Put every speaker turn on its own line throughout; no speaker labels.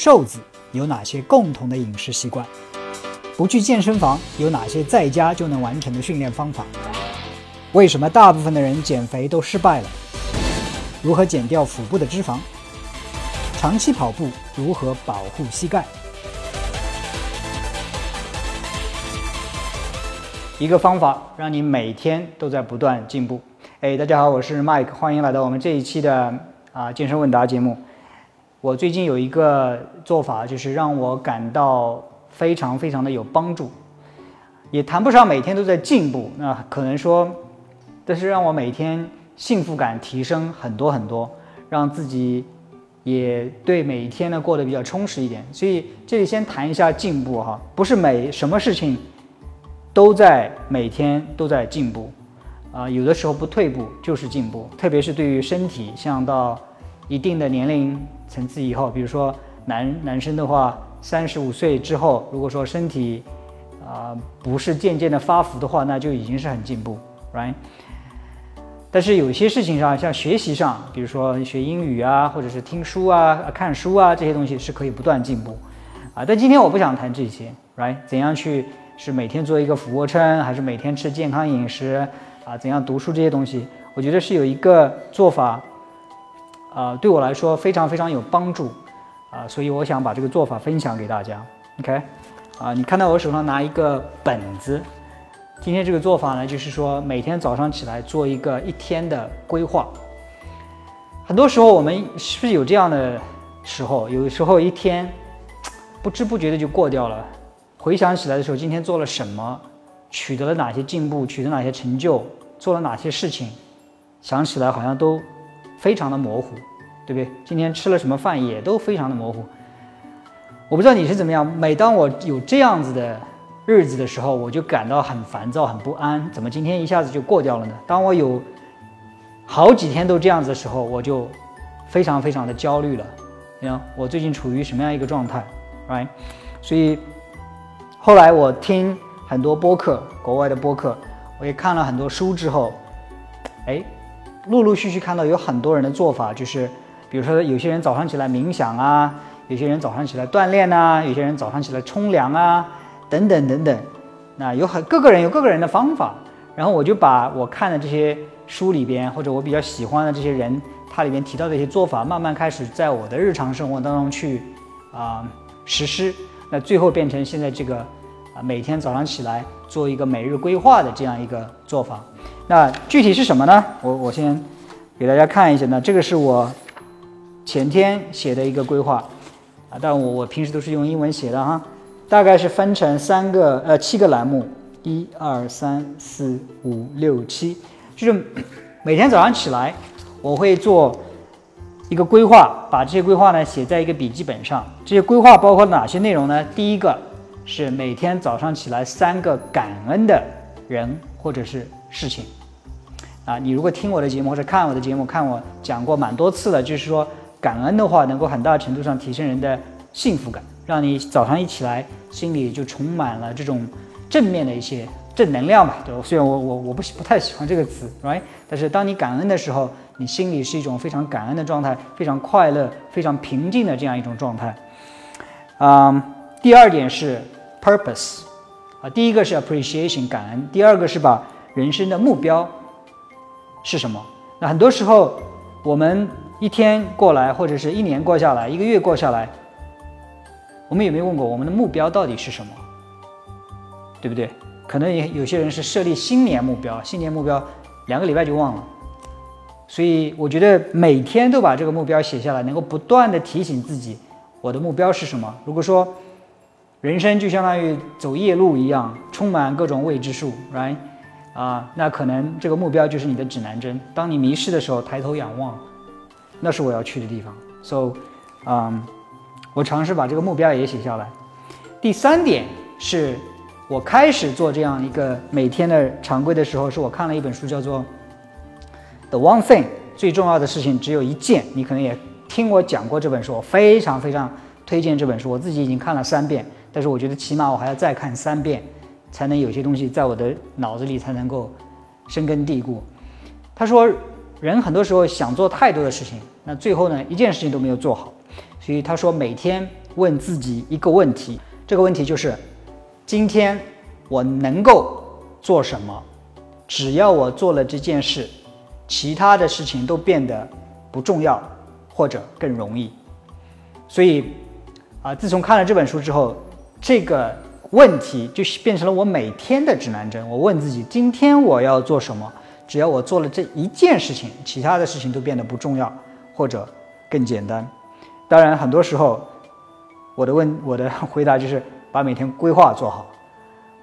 瘦子有哪些共同的饮食习惯？不去健身房有哪些在家就能完成的训练方法？为什么大部分的人减肥都失败了？如何减掉腹部的脂肪？长期跑步如何保护膝盖？一个方法让你每天都在不断进步。哎，大家好，我是 Mike，欢迎来到我们这一期的啊健身问答节目。我最近有一个做法，就是让我感到非常非常的有帮助，也谈不上每天都在进步，那可能说，但是让我每天幸福感提升很多很多，让自己也对每一天呢过得比较充实一点。所以这里先谈一下进步哈，不是每什么事情都在每天都在进步，啊，有的时候不退步就是进步，特别是对于身体，像到一定的年龄。层次以后，比如说男男生的话，三十五岁之后，如果说身体啊不是渐渐的发福的话，那就已经是很进步，right？但是有些事情上，像学习上，比如说学英语啊，或者是听书啊、看书啊这些东西是可以不断进步啊。但今天我不想谈这些，right？怎样去是每天做一个俯卧撑，还是每天吃健康饮食啊？怎样读书这些东西，我觉得是有一个做法。啊，对我来说非常非常有帮助，啊，所以我想把这个做法分享给大家。OK，啊，你看到我手上拿一个本子，今天这个做法呢，就是说每天早上起来做一个一天的规划。很多时候我们是不是有这样的时候？有时候一天不知不觉的就过掉了，回想起来的时候，今天做了什么，取得了哪些进步，取得哪些成就，做了哪些事情，想起来好像都。非常的模糊，对不对？今天吃了什么饭也都非常的模糊。我不知道你是怎么样。每当我有这样子的日子的时候，我就感到很烦躁、很不安。怎么今天一下子就过掉了呢？当我有好几天都这样子的时候，我就非常非常的焦虑了。你看，我最近处于什么样一个状态？Right？所以后来我听很多播客，国外的播客，我也看了很多书之后，哎。陆陆续续看到有很多人的做法，就是比如说有些人早上起来冥想啊，有些人早上起来锻炼呐，有些人早上起来冲凉啊，等等等等。那有很各个人有各个人的方法。然后我就把我看的这些书里边，或者我比较喜欢的这些人，他里边提到的一些做法，慢慢开始在我的日常生活当中去啊实施。那最后变成现在这个每天早上起来做一个每日规划的这样一个做法。那具体是什么呢？我我先给大家看一下呢。这个是我前天写的一个规划啊，但我我平时都是用英文写的哈。大概是分成三个呃七个栏目，一二三四五六七，就是每天早上起来我会做一个规划，把这些规划呢写在一个笔记本上。这些规划包括哪些内容呢？第一个是每天早上起来三个感恩的人或者是事情。啊，你如果听我的节目或者看我的节目，看我讲过蛮多次了，就是说感恩的话，能够很大程度上提升人的幸福感，让你早上一起来心里就充满了这种正面的一些正能量吧。对，虽然我我我不不太喜欢这个词，right？但是当你感恩的时候，你心里是一种非常感恩的状态，非常快乐、非常平静的这样一种状态。嗯，第二点是 purpose，啊，第一个是 appreciation 感恩，第二个是把人生的目标。是什么？那很多时候，我们一天过来，或者是一年过下来，一个月过下来，我们有没有问过我们的目标到底是什么？对不对？可能也有些人是设立新年目标，新年目标两个礼拜就忘了。所以我觉得每天都把这个目标写下来，能够不断的提醒自己，我的目标是什么。如果说人生就相当于走夜路一样，充满各种未知数，right？啊，那可能这个目标就是你的指南针。当你迷失的时候，抬头仰望，那是我要去的地方。So，嗯，我尝试把这个目标也写下来。第三点是我开始做这样一个每天的常规的时候，是我看了一本书，叫做《The One Thing》，最重要的事情只有一件。你可能也听我讲过这本书，我非常非常推荐这本书。我自己已经看了三遍，但是我觉得起码我还要再看三遍。才能有些东西在我的脑子里才能够深根蒂固。他说，人很多时候想做太多的事情，那最后呢，一件事情都没有做好。所以他说，每天问自己一个问题，这个问题就是：今天我能够做什么？只要我做了这件事，其他的事情都变得不重要，或者更容易。所以，啊，自从看了这本书之后，这个问题就变成了我每天的指南针。我问自己：今天我要做什么？只要我做了这一件事情，其他的事情都变得不重要，或者更简单。当然，很多时候，我的问我的回答就是把每天规划做好。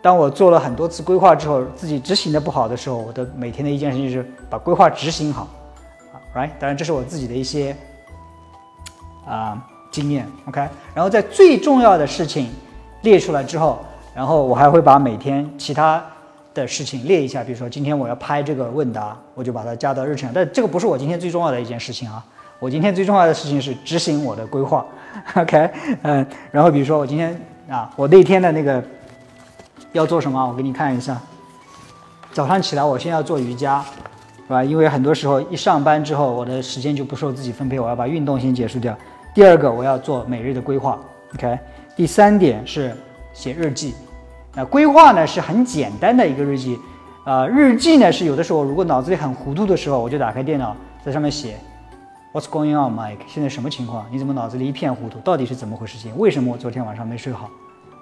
当我做了很多次规划之后，自己执行的不好的时候，我的每天的一件事情就是把规划执行好。Right？当然，这是我自己的一些啊经验。OK？然后在最重要的事情列出来之后，然后我还会把每天其他的事情列一下。比如说，今天我要拍这个问答，我就把它加到日程。但这个不是我今天最重要的一件事情啊。我今天最重要的事情是执行我的规划，OK，嗯，然后比如说我今天啊，我那天的那个要做什么，我给你看一下。早上起来，我先要做瑜伽，是吧？因为很多时候一上班之后，我的时间就不受自己分配，我要把运动先结束掉。第二个，我要做每日的规划，OK。第三点是写日记。那规划呢是很简单的一个日记，啊，日记呢是有的时候如果脑子里很糊涂的时候，我就打开电脑在上面写。What's going on, Mike？现在什么情况？你怎么脑子里一片糊涂？到底是怎么回事？情为什么我昨天晚上没睡好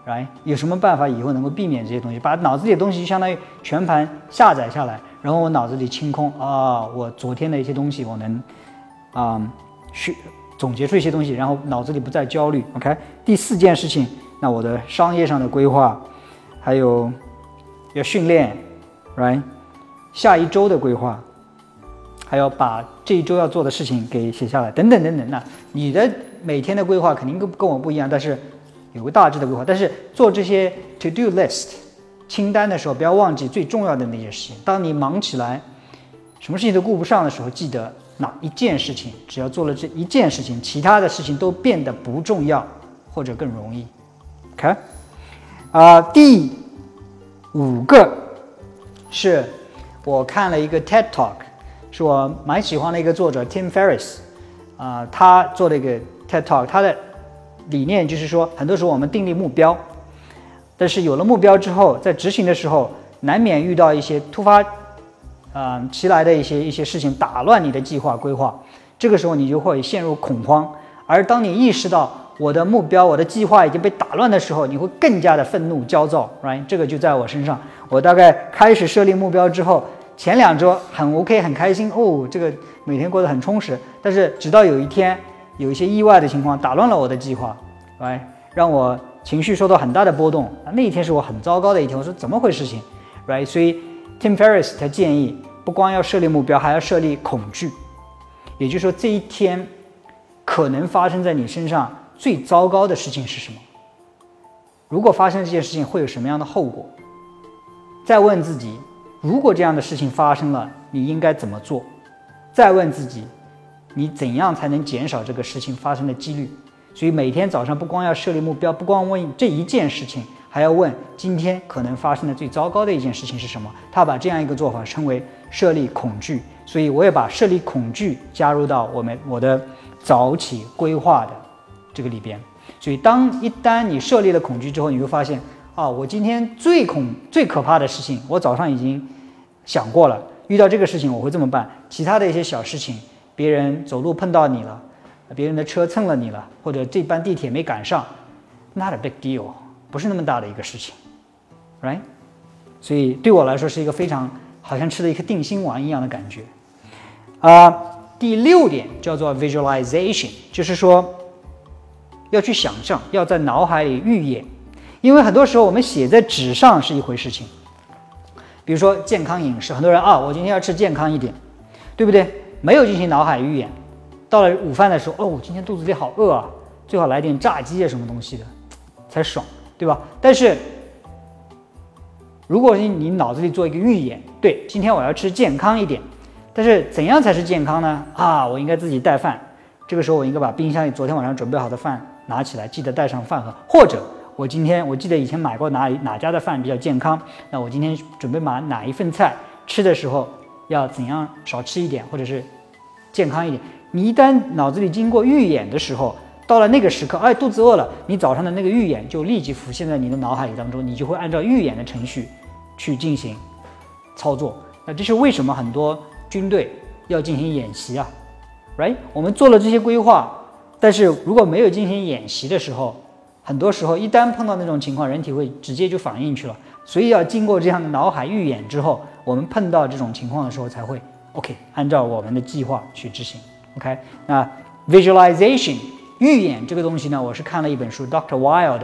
？Right？有什么办法以后能够避免这些东西？把脑子里的东西相当于全盘下载下来，然后我脑子里清空啊，我昨天的一些东西我能啊去总结出一些东西，然后脑子里不再焦虑。OK？第四件事情，那我的商业上的规划，还有要训练，Right？下一周的规划。还要把这一周要做的事情给写下来，等等等等。那你的每天的规划肯定跟跟我不一样，但是有个大致的规划。但是做这些 to do list 清单的时候，不要忘记最重要的那些事情。当你忙起来，什么事情都顾不上的时候，记得哪一件事情，只要做了这一件事情，其他的事情都变得不重要或者更容易。OK，啊，第五个是我看了一个 TED Talk。是我蛮喜欢的一个作者 Tim Ferriss，啊，他做了一个 TED Talk，他的理念就是说，很多时候我们定立目标，但是有了目标之后，在执行的时候，难免遇到一些突发，嗯，其来的一些一些事情打乱你的计划规划，这个时候你就会陷入恐慌，而当你意识到我的目标、我的计划已经被打乱的时候，你会更加的愤怒、焦躁，right？这个就在我身上，我大概开始设立目标之后。前两周很 OK，很开心哦，这个每天过得很充实。但是直到有一天，有一些意外的情况打乱了我的计划，，right？让我情绪受到很大的波动。那一天是我很糟糕的一天。我说怎么回事？情，right？所以 Tim Ferriss 他建议，不光要设立目标，还要设立恐惧。也就是说，这一天可能发生在你身上最糟糕的事情是什么？如果发生这件事情，会有什么样的后果？再问自己。如果这样的事情发生了，你应该怎么做？再问自己，你怎样才能减少这个事情发生的几率？所以每天早上不光要设立目标，不光问这一件事情，还要问今天可能发生的最糟糕的一件事情是什么？他把这样一个做法称为设立恐惧。所以我也把设立恐惧加入到我们我的早起规划的这个里边。所以当一旦你设立了恐惧之后，你会发现。啊，我今天最恐最可怕的事情，我早上已经想过了。遇到这个事情，我会这么办。其他的一些小事情，别人走路碰到你了，别人的车蹭了你了，或者这班地铁没赶上，not a big deal，不是那么大的一个事情，right？所以对我来说是一个非常好像吃了一颗定心丸一样的感觉。啊，第六点叫做 visualization，就是说要去想象，要在脑海里预演。因为很多时候我们写在纸上是一回事情，比如说健康饮食，很多人啊，我今天要吃健康一点，对不对？没有进行脑海预演，到了午饭的时候，哦，今天肚子里好饿啊，最好来点炸鸡啊，什么东西的才爽，对吧？但是如果你你脑子里做一个预演，对，今天我要吃健康一点，但是怎样才是健康呢？啊，我应该自己带饭，这个时候我应该把冰箱里昨天晚上准备好的饭拿起来，记得带上饭盒，或者。我今天我记得以前买过哪哪家的饭比较健康，那我今天准备买哪一份菜吃的时候要怎样少吃一点，或者是健康一点。你一旦脑子里经过预演的时候，到了那个时刻，哎，肚子饿了，你早上的那个预演就立即浮现在你的脑海里当中，你就会按照预演的程序去进行操作。那这是为什么很多军队要进行演习啊？Right？我们做了这些规划，但是如果没有进行演习的时候，很多时候一旦碰到那种情况，人体会直接就反应去了。所以要经过这样的脑海预演之后，我们碰到这种情况的时候才会 OK，按照我们的计划去执行。OK，那 visualization 预演这个东西呢，我是看了一本书，Doctor Wild，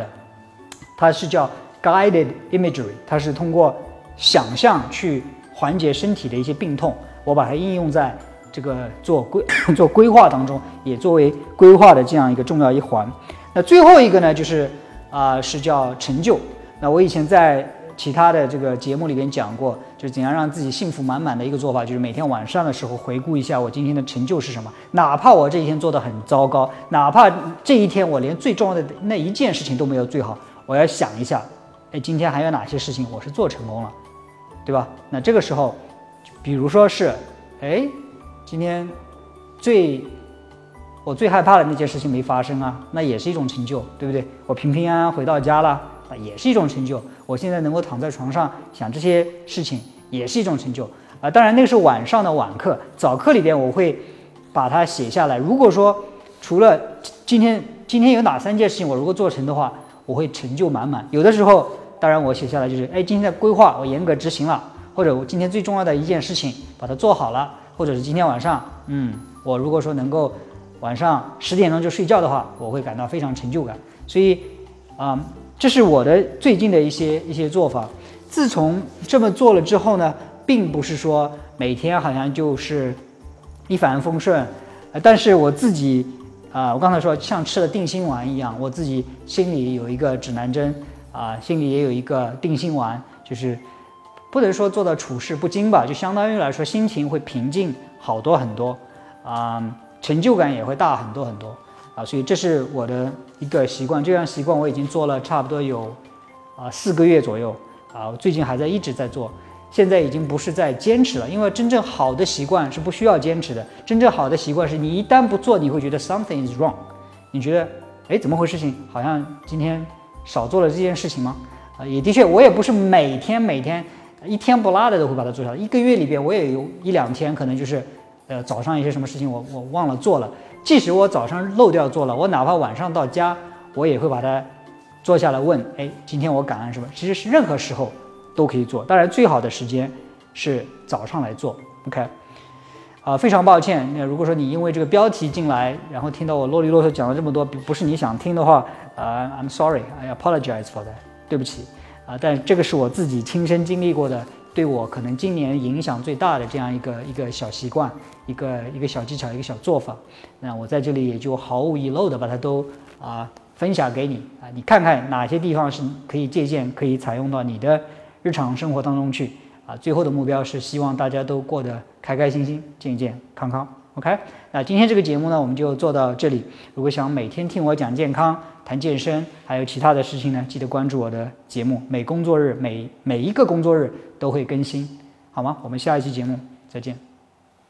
它是叫 guided imagery，它是通过想象去缓解身体的一些病痛。我把它应用在这个做规 做规划当中，也作为规划的这样一个重要一环。那最后一个呢，就是啊，是叫成就。那我以前在其他的这个节目里边讲过，就是怎样让自己幸福满满的一个做法，就是每天晚上的时候回顾一下我今天的成就是什么，哪怕我这一天做的很糟糕，哪怕这一天我连最重要的那一件事情都没有做好，我要想一下，哎，今天还有哪些事情我是做成功了，对吧？那这个时候，比如说是，哎，今天最我最害怕的那件事情没发生啊，那也是一种成就，对不对？我平平安安回到家了。啊，也是一种成就。我现在能够躺在床上想这些事情，也是一种成就啊。当然，那个是晚上的晚课，早课里边我会把它写下来。如果说除了今天今天有哪三件事情我如果做成的话，我会成就满满。有的时候，当然我写下来就是，哎，今天的规划我严格执行了，或者我今天最重要的一件事情把它做好了，或者是今天晚上，嗯，我如果说能够晚上十点钟就睡觉的话，我会感到非常成就感。所以，啊。这是我的最近的一些一些做法。自从这么做了之后呢，并不是说每天好像就是一帆风顺，呃，但是我自己啊，我刚才说像吃了定心丸一样，我自己心里有一个指南针啊，心里也有一个定心丸，就是不能说做到处事不惊吧，就相当于来说心情会平静好多很多啊，成就感也会大很多很多。啊，所以这是我的一个习惯，这样习惯我已经做了差不多有啊四个月左右啊，我最近还在一直在做，现在已经不是在坚持了，因为真正好的习惯是不需要坚持的，真正好的习惯是你一旦不做，你会觉得 something is wrong，你觉得哎怎么回事？情好像今天少做了这件事情吗？啊，也的确，我也不是每天每天一天不落的都会把它做下来，一个月里边我也有一两天可能就是呃早上一些什么事情我我忘了做了。即使我早上漏掉做了，我哪怕晚上到家，我也会把它坐下来问：哎，今天我感恩什么？其实是任何时候都可以做，当然最好的时间是早上来做。OK，啊，非常抱歉，那如果说你因为这个标题进来，然后听到我啰里啰嗦讲了这么多，不是你想听的话，啊，I'm sorry，I apologize for that，对不起，啊，但这个是我自己亲身经历过的。对我可能今年影响最大的这样一个一个小习惯，一个一个小技巧，一个小做法，那我在这里也就毫无遗漏的把它都啊分享给你啊，你看看哪些地方是可以借鉴、可以采用到你的日常生活当中去啊。最后的目标是希望大家都过得开开心心、健健康康。OK，那今天这个节目呢，我们就做到这里。如果想每天听我讲健康、谈健身，还有其他的事情呢，记得关注我的节目。每工作日，每每一个工作日都会更新，好吗？我们下一期节目再见。